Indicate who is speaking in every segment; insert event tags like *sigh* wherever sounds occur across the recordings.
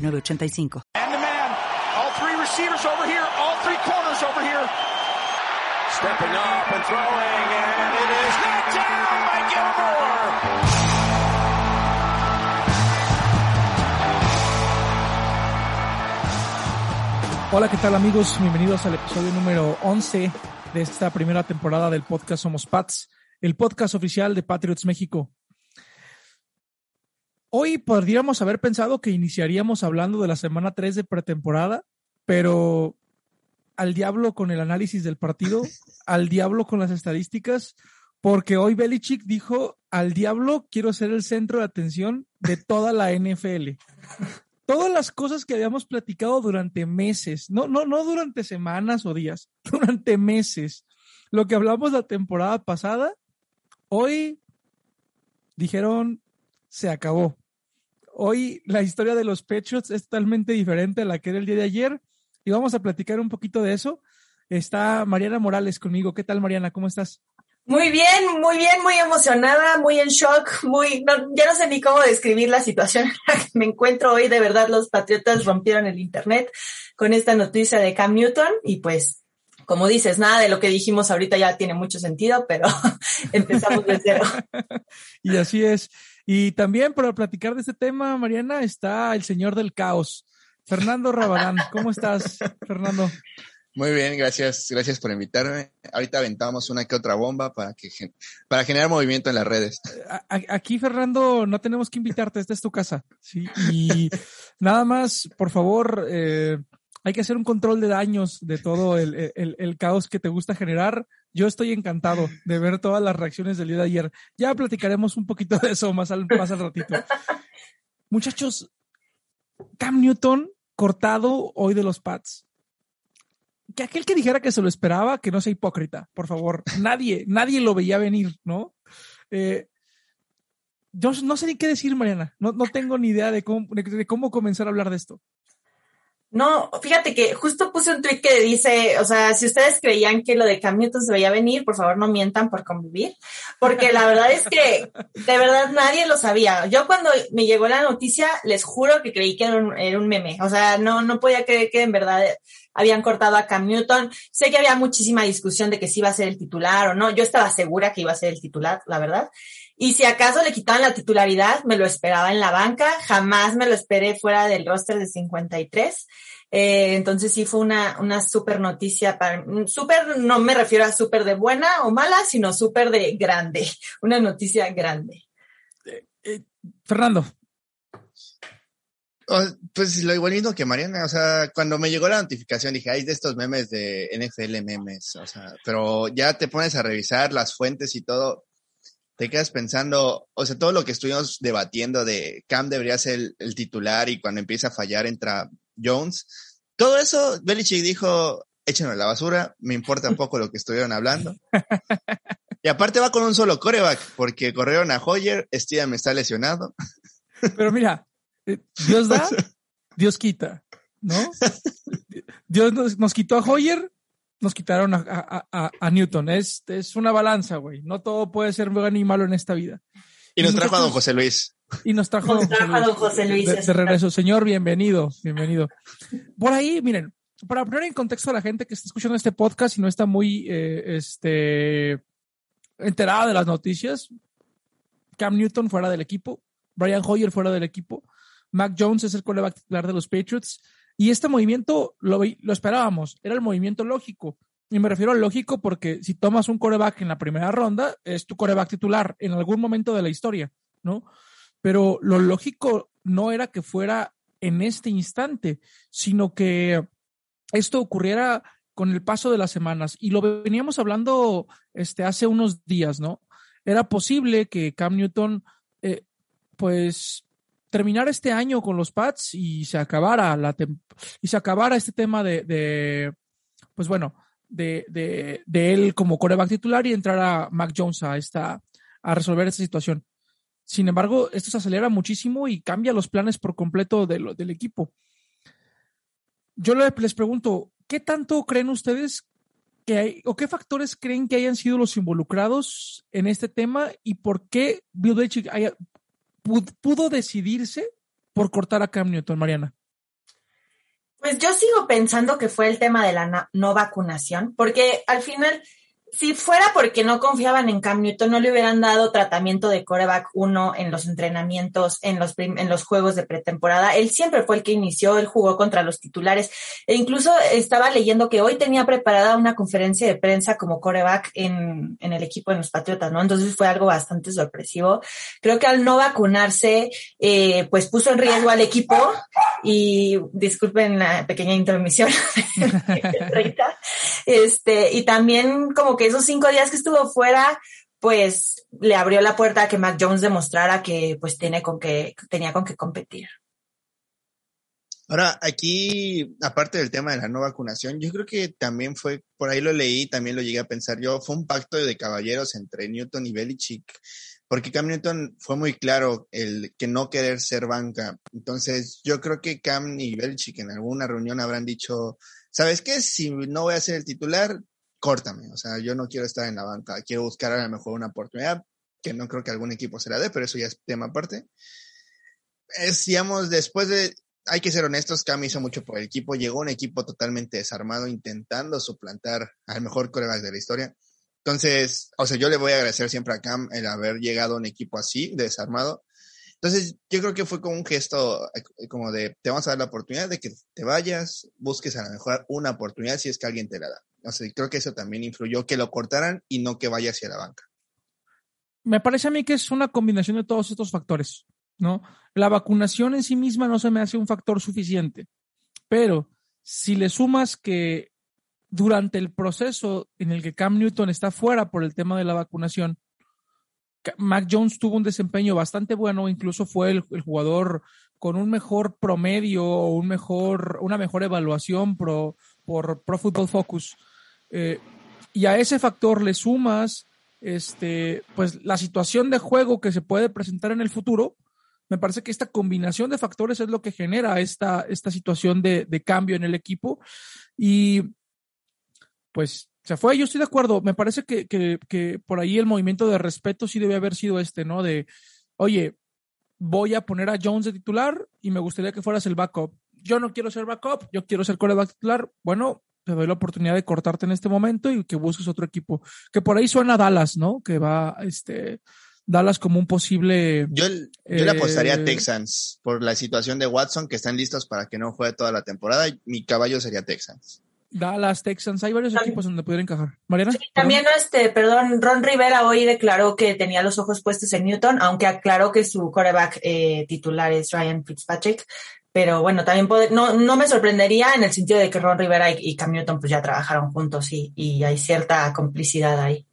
Speaker 1: 906985.
Speaker 2: And the man, all three receivers over here, all three corners over here. Stepping up and throwing, and it is knocked down by Gilmore.
Speaker 3: Hola, ¿qué tal amigos? Bienvenidos al episodio número 11 de esta primera temporada del podcast Somos Pats, el podcast oficial de Patriots México. Hoy podríamos haber pensado que iniciaríamos hablando de la semana 3 de pretemporada, pero al diablo con el análisis del partido, *laughs* al diablo con las estadísticas, porque hoy Belichick dijo, al diablo quiero ser el centro de atención de toda la NFL. Todas las cosas que habíamos platicado durante meses, no, no, no durante semanas o días, *laughs* durante meses. Lo que hablamos la temporada pasada, hoy dijeron, se acabó. Hoy la historia de los Patriots es totalmente diferente a la que era el día de ayer y vamos a platicar un poquito de eso. Está Mariana Morales conmigo. ¿Qué tal, Mariana? ¿Cómo estás?
Speaker 4: Muy bien, muy bien, muy emocionada, muy en shock, muy, no, ya no sé ni cómo describir la situación en la que me encuentro hoy. De verdad, los Patriotas rompieron el Internet con esta noticia de Cam Newton y pues, como dices, nada de lo que dijimos ahorita ya tiene mucho sentido, pero *laughs* empezamos de cero. *laughs*
Speaker 3: y así es. Y también para platicar de este tema, Mariana, está el señor del caos, Fernando Rabadán. ¿Cómo estás, Fernando?
Speaker 5: Muy bien, gracias, gracias por invitarme. Ahorita aventamos una que otra bomba para que para generar movimiento en las redes.
Speaker 3: Aquí, Fernando, no tenemos que invitarte, esta es tu casa. Sí, y nada más, por favor, eh, hay que hacer un control de daños de todo el, el, caos que te gusta generar. Yo estoy encantado de ver todas las reacciones del día de ayer. Ya platicaremos un poquito de eso más al, más al ratito. Muchachos, Cam Newton cortado hoy de los Pats que aquel que dijera que se lo esperaba, que no sea hipócrita, por favor. Nadie, nadie lo veía venir, ¿no? Eh, yo no sé ni qué decir, Mariana. No, no tengo ni idea de cómo, de cómo comenzar a hablar de esto.
Speaker 4: No, fíjate que justo puse un tweet que dice, o sea, si ustedes creían que lo de Cam Newton se veía venir, por favor no mientan por convivir, porque la verdad es que de verdad nadie lo sabía. Yo cuando me llegó la noticia, les juro que creí que era un, era un meme, o sea, no, no podía creer que en verdad habían cortado a Cam Newton. Sé que había muchísima discusión de que si iba a ser el titular o no. Yo estaba segura que iba a ser el titular, la verdad. Y si acaso le quitaban la titularidad, me lo esperaba en la banca. Jamás me lo esperé fuera del roster de 53. Eh, entonces sí fue una, una súper noticia para, súper, no me refiero a súper de buena o mala, sino súper de grande, *laughs* una noticia grande.
Speaker 3: Eh, eh, Fernando.
Speaker 5: pues lo igual mismo que Mariana, o sea, cuando me llegó la notificación dije, hay de estos memes de NFL memes, o sea, pero ya te pones a revisar las fuentes y todo, te quedas pensando, o sea, todo lo que estuvimos debatiendo de Cam debería ser el, el titular y cuando empieza a fallar entra Jones. Todo eso, Belichick dijo, échenlo a la basura, me importa un poco lo que estuvieron hablando. *laughs* Y aparte va con un solo coreback, porque corrieron a Hoyer, Steven está lesionado.
Speaker 3: Pero mira, eh, Dios da, *laughs* Dios quita, ¿no? Dios nos, nos quitó a Hoyer, nos quitaron a, a, a, a Newton. Es, es una balanza, güey. No todo puede ser bueno ni malo en esta vida.
Speaker 5: Y nos trajo a don José Luis.
Speaker 3: Y nos trajo,
Speaker 4: nos trajo a don José Luis.
Speaker 3: De, de, regreso. Señor, bienvenido, bienvenido. Por ahí, miren, para poner en contexto a la gente que está escuchando este podcast y no está muy eh, este, enterada de las noticias, Cam Newton fuera del equipo, Brian Hoyer fuera del equipo, Mac Jones es el coreback titular de los Patriots, y este movimiento lo, lo esperábamos, era el movimiento lógico. Y me refiero al lógico porque si tomas un coreback en la primera ronda, es tu coreback titular en algún momento de la historia, ¿no? Pero lo lógico no era que fuera en este instante, sino que esto ocurriera con el paso de las semanas. Y lo veníamos hablando este, hace unos días, ¿no? Era posible que Cam Newton, eh, pues, terminar este año con los Pats y se acabara la y se acabara este tema de, de pues bueno, de, de, él como coreback titular y entrar a Mac Jones a esta a resolver esta situación. Sin embargo, esto se acelera muchísimo y cambia los planes por completo de del equipo. Yo les pregunto, ¿qué tanto creen ustedes que hay, o qué factores creen que hayan sido los involucrados en este tema y por qué Bill Belichick haya, pudo decidirse por cortar a Cam Newton, Mariana?
Speaker 4: Pues yo sigo pensando que fue el tema de la no vacunación, porque al final si fuera porque no confiaban en Cam Newton, no le hubieran dado tratamiento de coreback 1 en los entrenamientos, en los, en los juegos de pretemporada. Él siempre fue el que inició, él jugó contra los titulares. E incluso estaba leyendo que hoy tenía preparada una conferencia de prensa como coreback en, en el equipo de los Patriotas, ¿no? Entonces fue algo bastante sorpresivo. Creo que al no vacunarse, eh, pues puso en riesgo al equipo y disculpen la pequeña intermisión. *laughs* este, y también como que esos cinco días que estuvo fuera, pues le abrió la puerta a que Mac Jones demostrara que pues tiene con que, tenía con qué competir.
Speaker 5: Ahora, aquí, aparte del tema de la no vacunación, yo creo que también fue, por ahí lo leí, también lo llegué a pensar yo, fue un pacto de caballeros entre Newton y Belichick, porque Cam Newton fue muy claro el que no querer ser banca. Entonces, yo creo que Cam y Belichick en alguna reunión habrán dicho, ¿sabes qué? Si no voy a ser el titular, córtame. O sea, yo no quiero estar en la banca, quiero buscar a lo mejor una oportunidad, que no creo que algún equipo se la dé, pero eso ya es tema aparte. Es, digamos, después de, hay que ser honestos, Cam hizo mucho por el equipo, llegó un equipo totalmente desarmado intentando suplantar al mejor coreback de la historia. Entonces, o sea, yo le voy a agradecer siempre a Cam el haber llegado a un equipo así, desarmado. Entonces, yo creo que fue como un gesto eh, como de, te vamos a dar la oportunidad de que te vayas, busques a lo mejor una oportunidad si es que alguien te la da. O sea, creo que eso también influyó que lo cortaran y no que vaya hacia la banca.
Speaker 3: Me parece a mí que es una combinación de todos estos factores, ¿no? La vacunación en sí misma no se me hace un factor suficiente, pero si le sumas que durante el proceso en el que Cam Newton está fuera por el tema de la vacunación, Mac Jones tuvo un desempeño bastante bueno, incluso fue el, jugador con un mejor promedio o un mejor, una mejor evaluación pro, por Pro Football Focus eh, y a ese factor le sumas este, pues la situación de juego que se puede presentar en el futuro, me parece que esta combinación de factores es lo que genera esta, esta situación de, de cambio en el equipo. Y pues se fue, yo estoy de acuerdo, me parece que, que, que, por ahí el movimiento de respeto sí debe haber sido este, ¿no? De, oye, voy a poner a Jones de titular y me gustaría que fueras el backup. Yo no quiero ser backup, yo quiero ser coreback titular. Bueno, te doy la oportunidad de cortarte en este momento y que busques otro equipo. Que por ahí suena Dallas, ¿no? Que va, este, Dallas como un posible.
Speaker 5: Yo, yo le apostaría a eh, Texans por la situación de Watson, que están listos para que no juegue toda la temporada. Mi caballo sería Texans.
Speaker 3: Dallas, Texans, hay varios equipos donde pudiera encajar. Mariana.
Speaker 4: también, este, perdón, Ron Rivera hoy declaró que tenía los ojos puestos en Newton, aunque aclaró que su quarterback eh, titular es Ryan Fitzpatrick. Pero bueno, también no, no me sorprendería en el sentido de que Ron Rivera y, Cam Newton pues ya trabajaron juntos y, y hay cierta complicidad ahí.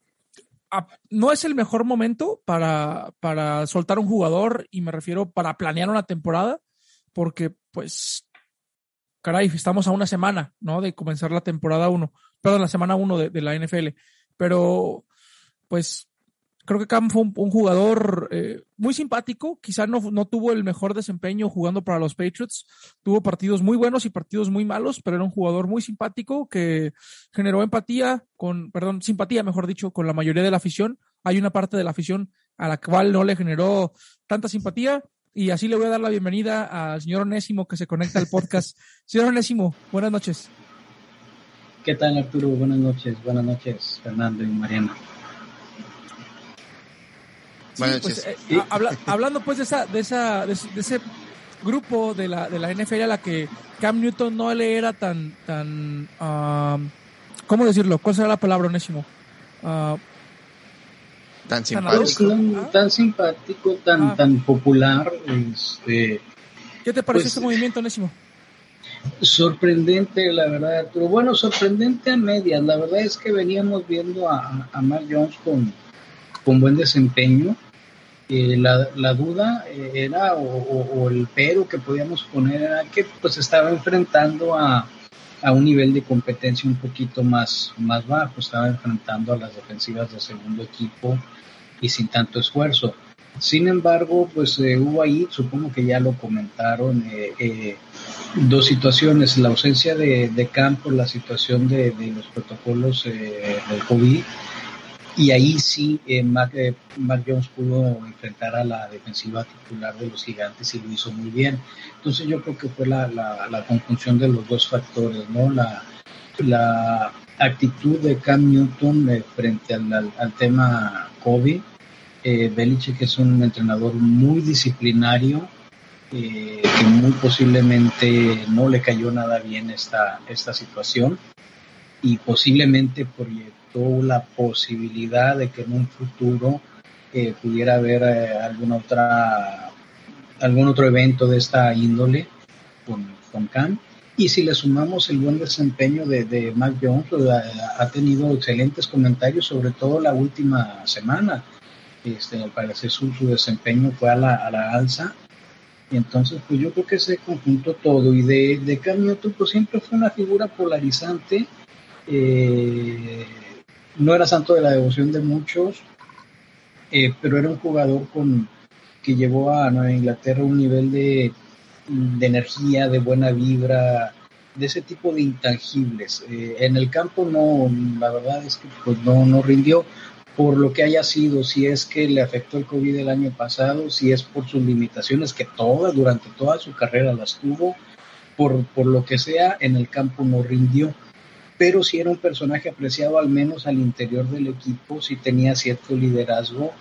Speaker 3: Ah, no es el mejor momento para, para soltar un jugador y me refiero para planear una temporada porque pues caray, estamos a una semana, ¿no? De comenzar la temporada 1, perdón, la semana 1 de, la NFL. Pero, pues, creo que Cam fue un, jugador eh, muy simpático, quizá no, no, tuvo el mejor desempeño jugando para los Patriots, tuvo partidos muy buenos y partidos muy malos, pero era un jugador muy simpático que generó empatía con, perdón, simpatía, mejor dicho, con la mayoría de la afición. Hay una parte de la afición a la cual no le generó tanta simpatía. Y así le voy a dar la bienvenida al señor Onésimo que se conecta al podcast. *laughs* señor Onésimo, buenas noches.
Speaker 6: ¿Qué tal Arturo? Buenas noches, buenas noches Fernando y Mariana.
Speaker 3: Pues, eh, hablando pues de esa, de esa, de, ese grupo de la, de la NFL a la que Cam Newton no le era tan, tan, ¿cómo decirlo? ¿Cuál será la palabra, Onésimo?
Speaker 5: Ah, tan simpático.
Speaker 6: Tan, simpático, tan, ah. tan popular. Este,
Speaker 3: ¿Qué te parece pues, ese movimiento, Onésimo?
Speaker 6: Sorprendente, la verdad, pero bueno, sorprendente a medias. La verdad es que veníamos viendo a, a Mark Jones con, con buen desempeño Eh, la, la, duda eh, era, o, o, o, el pero que podíamos poner era que pues estaba enfrentando a, a, un nivel de competencia un poquito más, más bajo, estaba enfrentando a las defensivas de segundo equipo y sin tanto esfuerzo. Sin embargo, pues eh, hubo ahí, supongo que ya lo comentaron, eh, eh, dos situaciones, la ausencia de, de campo, la situación de, de los protocolos del COVID, y ahí sí Mac, Mac, Jones pudo enfrentar a la defensiva titular de los gigantes y lo hizo muy bien. Entonces yo creo que fue la, la, la conjunción de los dos factores, ¿no? La, la actitud de Cam Newton frente al, al, al tema COVID, eh, Belichick es un entrenador muy disciplinario, eh, que muy posiblemente no le cayó nada bien esta, esta situación y posiblemente proyectó la posibilidad de que en un futuro eh, pudiera haber eh, alguna algún otro evento de esta índole con, con Cam. Y si le sumamos el buen desempeño de, de Mac Jones, pues, ha, tenido excelentes comentarios, sobre todo la última semana este, al parecer su, su, desempeño fue a la, a la alza. Entonces, pues yo creo que se conjuntó todo. Y de, de Cam Newton, pues siempre fue una figura polarizante. Eh, no era santo de la devoción de muchos, eh, pero era un jugador con, que llevó a Nueva Inglaterra un nivel de, de energía, de buena vibra, de ese tipo de intangibles. Eh, en el campo no, la verdad es que pues no, no rindió por lo que haya sido, si es que le afectó el COVID el año pasado, si es por sus limitaciones, que todas, durante toda su carrera las tuvo, por, por lo que sea, en el campo no rindió. Pero si era un personaje apreciado al menos al interior del equipo, si tenía cierto liderazgo,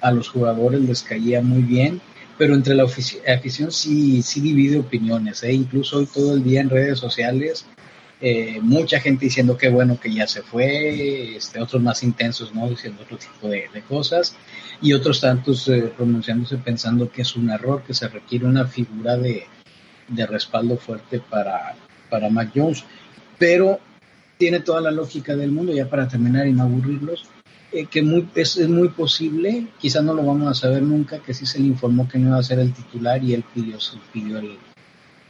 Speaker 6: a los jugadores les caía muy bien, pero entre la afición sí, sí divide opiniones, ¿eh? incluso hoy todo el día en redes sociales eh, mucha gente diciendo que bueno que ya se fue, este, otros más intensos, ¿no? Diciendo otro tipo de, de cosas, y otros tantos eh, pronunciándose pensando que es un error, que se requiere una figura de, de respaldo fuerte para, para Mac Jones. Pero tiene toda la lógica del mundo, ya para terminar y no aburrirlos, eh, que muy, es, es, muy posible, quizás no lo vamos a saber nunca, que sí se le informó que no iba a ser el titular y él pidió, pidió el,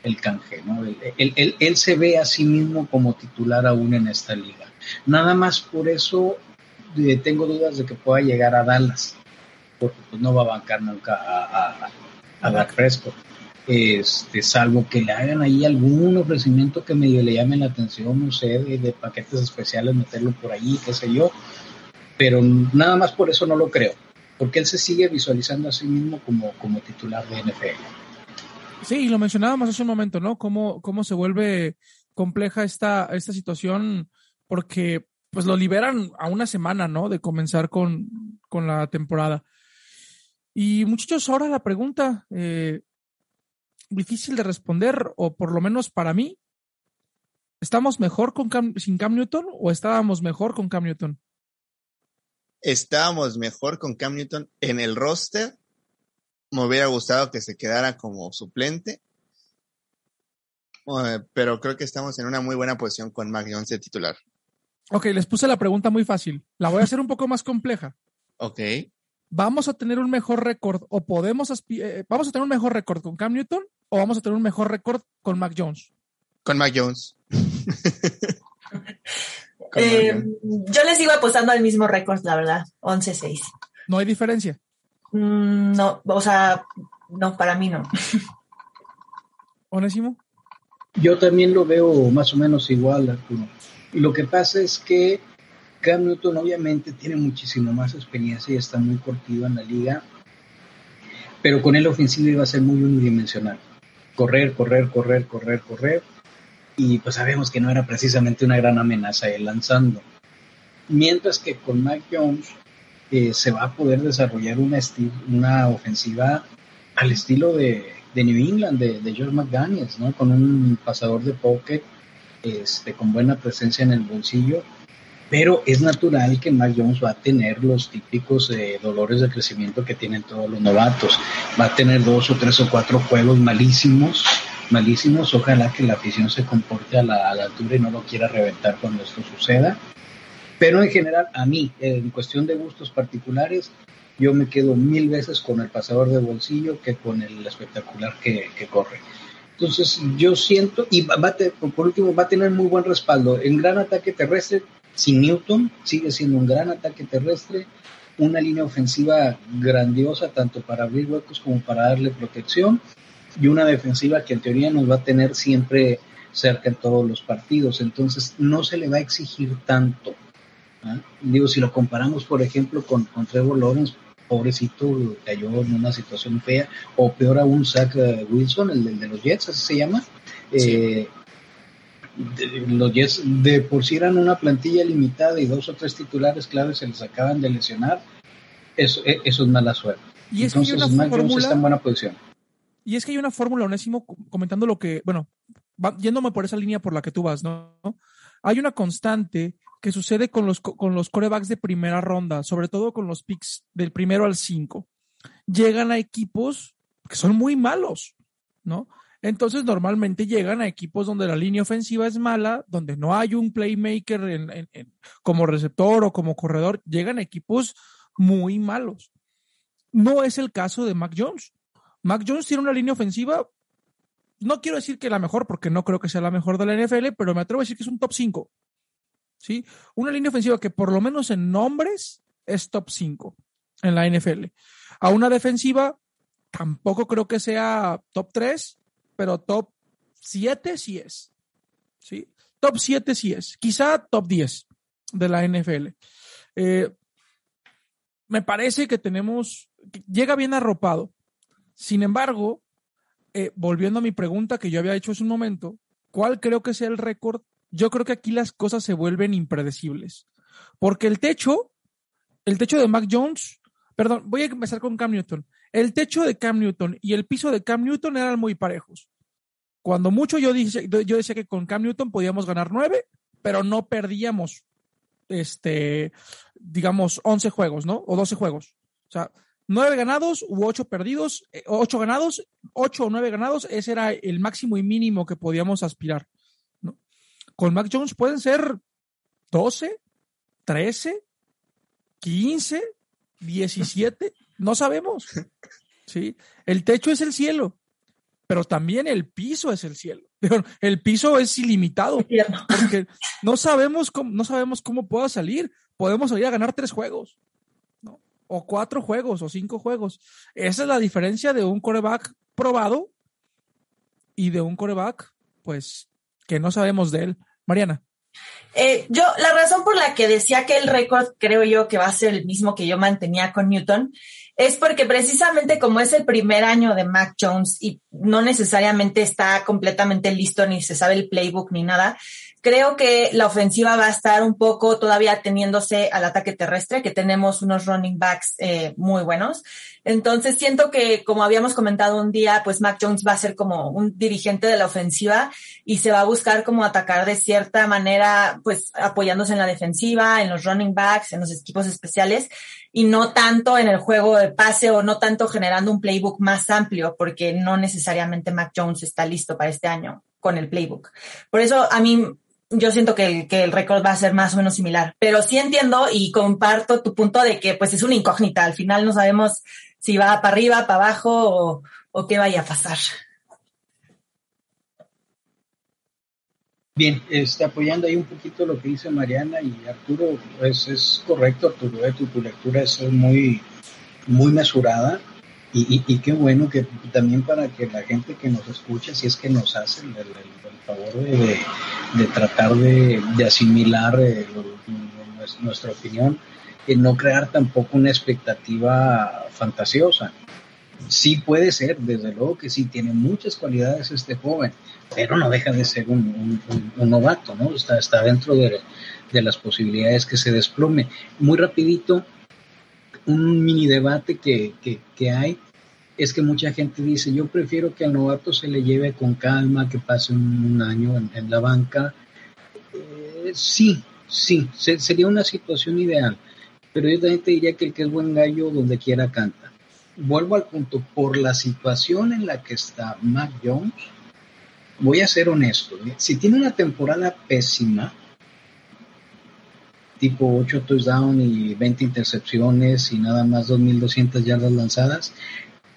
Speaker 6: el canje, ¿no? Él, él, él, él, se ve a sí mismo como titular aún en esta liga. Nada más por eso eh, tengo dudas de que pueda llegar a Dallas, porque pues no va a bancar nunca a, a, a Dak Prescott. Este, salvo que le hagan ahí algún ofrecimiento que medio le llame la atención, no sé, de, paquetes especiales, meterlo por ahí, qué sé yo, pero nada más por eso no lo creo, porque él se sigue visualizando a sí mismo como, como titular de NFL.
Speaker 3: Sí, lo mencionábamos hace un momento, ¿no? Cómo, cómo se vuelve compleja esta, esta situación, porque pues lo liberan a una semana, ¿no? De comenzar con, con la temporada. Y muchachos, ahora la pregunta, eh, difícil de responder, o por lo menos para mí, ¿estamos mejor con Cam, sin Cam Newton o estábamos mejor con Cam Newton?
Speaker 5: Estábamos mejor con Cam Newton en el roster me hubiera gustado que se quedara como suplente. Uh, pero creo que estamos en una muy buena posición con Mac Jones de titular.
Speaker 3: Ok, les puse la pregunta muy fácil. La voy a hacer un poco más compleja.
Speaker 5: Ok.
Speaker 3: ¿Vamos a tener un mejor récord o podemos eh, vamos a tener un mejor récord con Cam Newton o vamos a tener un mejor récord con Mac Jones?
Speaker 5: Con Mac Jones. *laughs*
Speaker 4: con eh, Mac Jones. Yo les sigo apostando al mismo récord, la verdad, 11-6.
Speaker 3: No hay diferencia.
Speaker 4: Mm, no, o sea, no, para mí no. *laughs*
Speaker 3: ¿Onésimo?
Speaker 6: Yo también lo veo más o menos igual, Arturo. Lo que pasa es que Cam Newton obviamente tiene muchísimo más experiencia y está muy cortido en la liga, pero con él ofensivo iba a ser muy unidimensional. Correr, correr, correr, correr, correr, y pues sabemos que no era precisamente una gran amenaza él lanzando. Mientras que con Mike Jones eh, se va a poder desarrollar una, una ofensiva al estilo de, de New England, de, de, George McDaniels, ¿no? Con un pasador de pocket, este, con buena presencia en el bolsillo, pero es natural que Mac Jones va a tener los típicos eh, dolores de crecimiento que tienen todos los novatos. Va a tener dos o tres o cuatro juegos malísimos, malísimos. Ojalá que la afición se comporte a la, a la altura y no lo quiera reventar cuando esto suceda pero en general, a mí, en cuestión de gustos particulares, yo me quedo mil veces con el pasador de bolsillo que con el espectacular que, que corre. Entonces yo siento, y va, por último va a tener muy buen respaldo. En gran ataque terrestre, sin Newton, sigue siendo un gran ataque terrestre, una línea ofensiva grandiosa tanto para abrir huecos como para darle protección y una defensiva que en teoría nos va a tener siempre cerca en todos los partidos. Entonces no se le va a exigir tanto. ¿ah? Digo, si lo comparamos, por ejemplo, con, con Trevor Lawrence, pobrecito, cayó en una situación fea, o peor aún, Zach eh, Wilson, el, de los Jets, así se llama. Eh, los Jets de por sí eran una plantilla limitada y dos o tres titulares claves se les acaban de lesionar. Eso, e, eso es mala suerte.
Speaker 3: Y es Entonces, que hay una fórmula,
Speaker 6: está en buena posición.
Speaker 3: Y es que hay una fórmula, Onésimo, comentando lo que, bueno, yéndome por esa línea por la que tú vas, ¿no? Hay una constante que sucede con los, con los corebacks de primera ronda, sobre todo con los picks del primero al cinco. Llegan a equipos que son muy malos, ¿no? Entonces normalmente llegan a equipos donde la línea ofensiva es mala, donde no hay un playmaker como receptor o como corredor, llegan a equipos muy malos. No es el caso de Mac Jones. Mac Jones tiene una línea ofensiva, no quiero decir que la mejor, porque no creo que sea la mejor de la NFL, pero me atrevo a decir que es un top 5. ¿sí? Una línea ofensiva que por lo menos en nombres es top 5 en la NFL. A una defensiva tampoco creo que sea top 3, pero top 7 sí es. ¿sí? Top 7 sí es. Quizá top 10 de la NFL. Eh, me parece que tenemos, llega bien arropado. Sin embargo, eh, volviendo a mi pregunta que yo había hecho hace un momento, ¿cuál creo que sea el récord yo creo que aquí las cosas se vuelven impredecibles. Porque el techo, el techo de Mac Jones, perdón, voy a empezar con Cam Newton. El techo de Cam Newton y el piso de Cam Newton eran muy parejos. Cuando mucho yo, yo decía que con Cam Newton podíamos ganar nueve, pero no perdíamos, este, digamos, once juegos, ¿no? O doce juegos. O sea, nueve ganados u ocho perdidos, eh, ocho ganados, ocho o nueve ganados, ese era el máximo y mínimo que podíamos aspirar con Mac Jones pueden ser 12, 13, 15, 17, no sabemos. *laughs* ¿sí? El techo es el cielo, pero también el piso es el cielo. *laughs* El piso es ilimitado, porque no sabemos cómo, no sabemos cómo pueda salir. Podemos salir a ganar tres juegos, ¿no? o cuatro juegos, o cinco juegos. Esa es la diferencia de un coreback probado y de un coreback, pues, que no sabemos de él. Mariana.
Speaker 4: Eh, yo, la razón por la que decía que el récord creo yo que va a ser el mismo que yo mantenía con Newton es porque precisamente como es el primer año de Mac Jones y no necesariamente está completamente listo ni se sabe el playbook ni nada, Creo que la ofensiva va a estar un poco todavía teniéndose al ataque terrestre, que tenemos unos running backs eh, muy buenos. Entonces siento que, como habíamos comentado un día, pues Mac Jones va a ser como un dirigente de la ofensiva y se va a buscar como atacar de cierta manera, pues apoyándose en la defensiva, en los running backs, en los equipos especiales y no tanto en el juego de pase o no tanto generando un playbook más amplio, porque no necesariamente Mac Jones está listo para este año con el playbook. Por eso a mí yo siento que el, que récord va a ser más o menos similar, pero sí entiendo y comparto tu punto de que pues es una incógnita. Al final no sabemos si va para arriba, para abajo o, qué vaya a pasar.
Speaker 6: Bien, este, apoyando ahí un poquito lo que dice Mariana y Arturo, pues es correcto, Arturo, tu, tu lectura es muy, muy mesurada y, y, qué bueno que también para que la gente que nos escucha, si es que nos hace el, favor de, de, tratar de, de asimilar eh, nuestra opinión, y no crear tampoco una expectativa fantasiosa. Sí puede ser, desde luego que sí, tiene muchas cualidades este joven, pero no deja de ser un, un, novato, ¿no? Está, está dentro de, de las posibilidades que se desplome. Muy rapidito, un mini debate que, que, hay es que mucha gente dice, yo prefiero que al novato se le lleve con calma, que pase un, año en, la banca. Eh, sí, sí, sería una situación ideal, pero yo también te diría que el que es buen gallo donde quiera canta. Vuelvo al punto, por la situación en la que está Mac Jones, voy a ser honesto, ¿eh? si tiene una temporada pésima, tipo 8 touchdowns y 20 intercepciones y nada más 2.200 yardas lanzadas,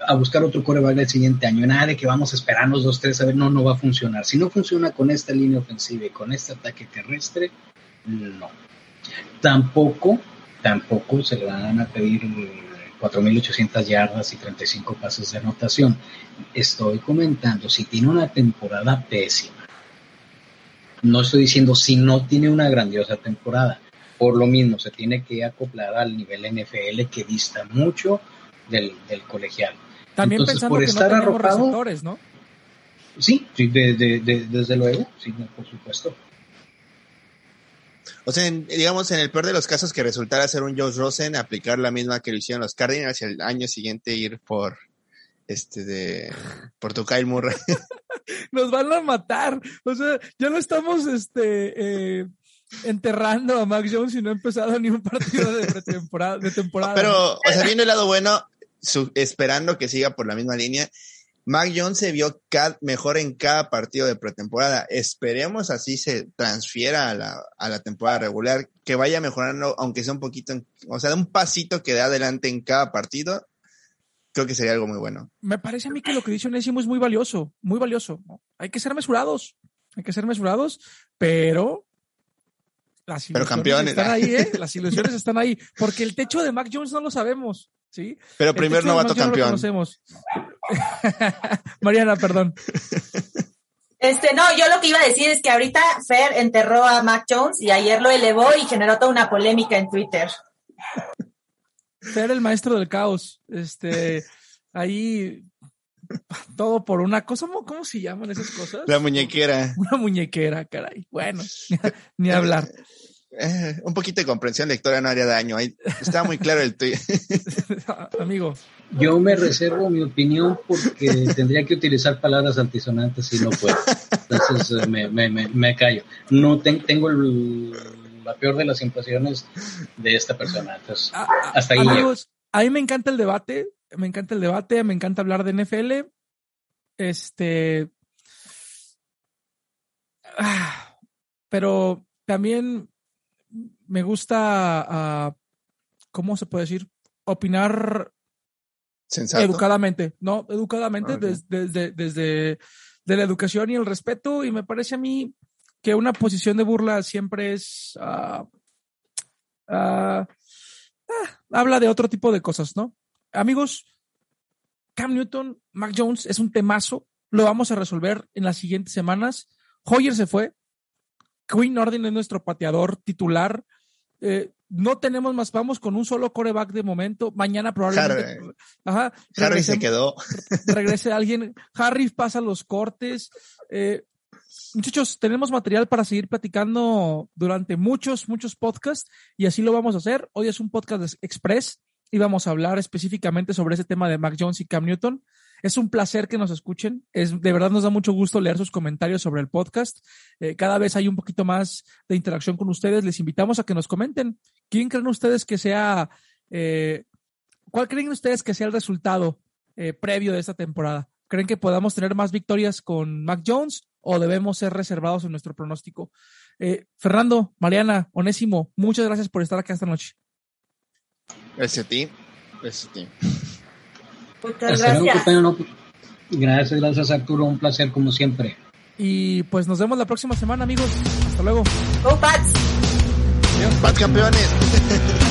Speaker 6: a buscar otro coreback el siguiente año. Nada de que vamos a esperarnos dos, tres, a ver, no, no va a funcionar. Si no funciona con esta línea ofensiva y con este ataque terrestre, no. Tampoco, tampoco se le van a pedir 4.800 yardas y 35 pases de anotación. Estoy comentando, si tiene una temporada pésima, no estoy diciendo si no tiene una grandiosa temporada, por lo mismo se tiene que acoplar al nivel NFL que dista mucho del, colegial.
Speaker 3: También
Speaker 6: Entonces,
Speaker 3: pensando
Speaker 6: por
Speaker 3: que
Speaker 6: estar
Speaker 3: no
Speaker 6: arropado,
Speaker 3: receptores, ¿no?
Speaker 6: Sí, sí de- de- de- desde luego, sí, por supuesto.
Speaker 5: O sea, en- digamos, en el peor de los casos que resultara ser un Josh Rosen, aplicar la misma que lo hicieron los Cardinals y el año siguiente ir por este de por tu Kyle Murray. *laughs*
Speaker 3: Nos van a matar. O sea, ya no estamos este eh, enterrando a Mac Jones y no ha empezado ni un partido de pretemporada, de temporada.
Speaker 5: Pero, o sea, viendo el lado bueno, su- esperando que siga por la misma línea, Mac Jones se vio ca- mejor en cada partido de pretemporada. Esperemos así se transfiera a la, a la temporada regular, que vaya mejorando, aunque sea un poquito, en- o sea, un pasito que dé adelante en cada partido. Creo que sería algo muy bueno.
Speaker 3: me parece a mí que lo que dice Onésimo es muy valioso, muy valioso. Hay que ser mesurados, hay que ser mesurados, pero las
Speaker 5: Pero
Speaker 3: ilusiones
Speaker 5: campeones.
Speaker 3: están ahí, ¿eh? *laughs* Las ilusiones están ahí, porque el techo de Mac Jones no lo sabemos, ¿sí?
Speaker 5: Pero
Speaker 3: El
Speaker 5: primer novato
Speaker 3: Jones no lo
Speaker 5: campeón.
Speaker 3: conocemos. *laughs* Mariana, perdón.
Speaker 4: Este, no, yo lo que iba a decir es que ahorita Fer enterró a Mac Jones y ayer lo elevó y generó toda una polémica en Twitter.
Speaker 3: Ser el maestro del caos. Este, ahí todo por una cosa, ¿cómo, cómo se llaman esas cosas?
Speaker 5: La muñequera.
Speaker 3: Una muñequera, caray. Bueno, *laughs* ni hablar.
Speaker 5: Eh, un poquito de comprensión lectora no haría daño. Ahí estaba muy claro el tuyo. *laughs*
Speaker 3: Amigo,
Speaker 6: Yo me reservo mi opinión porque tendría que utilizar palabras altisonantes y no puedo. Entonces eh, me, me, me, me callo. No ten- tengo el- la peor de las impresiones de esta persona. Entonces,
Speaker 3: a- a-
Speaker 6: hasta ahí llego.
Speaker 3: amigos, a mí me encanta el debate, me encanta el debate, me encanta hablar de NFL. Este. ah, pero también me gusta, ah, ¿cómo se puede decir? Opinar
Speaker 5: Sensato.
Speaker 3: educadamente, ¿no? Educadamente
Speaker 5: Ok.
Speaker 3: des- desde, desde de la educación y el respeto y me parece a mí que una posición de burla siempre es ah, habla de otro tipo de cosas, ¿no? Amigos, Cam Newton, Mac Jones es un temazo, lo vamos a resolver en las siguientes semanas. Hoyer se fue, Quinn Nordin es nuestro pateador titular. Eh, no tenemos más, vamos con un solo coreback de momento. Mañana probablemente.
Speaker 5: Harry.
Speaker 3: Ajá,
Speaker 5: Harry se quedó. *laughs*
Speaker 3: regrese alguien. Harry pasa los cortes. Eh, muchachos, tenemos material para seguir platicando durante muchos, muchos podcasts y así lo vamos a hacer. Hoy es un podcast express y vamos a hablar específicamente sobre ese tema de Mac Jones y Cam Newton. Es un placer que nos escuchen. Es, de verdad nos da mucho gusto leer sus comentarios sobre el podcast. Eh, cada vez hay un poquito más de interacción con ustedes. Les invitamos a que nos comenten. ¿Quién creen ustedes que sea, eh, cuál creen ustedes que sea el resultado eh, previo de esta temporada? ¿Creen que podamos tener más victorias con Mac Jones o debemos ser reservados en nuestro pronóstico? Eh, Fernando, Mariana, Onésimo, muchas gracias por estar acá esta noche.
Speaker 5: Gracias a ti. Gracias a ti.
Speaker 4: Muchas gracias.
Speaker 6: Gracias, gracias Arturo. Un placer como siempre.
Speaker 3: Y pues nos vemos la próxima semana, amigos. Hasta luego.
Speaker 4: Go Pats.
Speaker 5: ¡Más campeones! *laughs*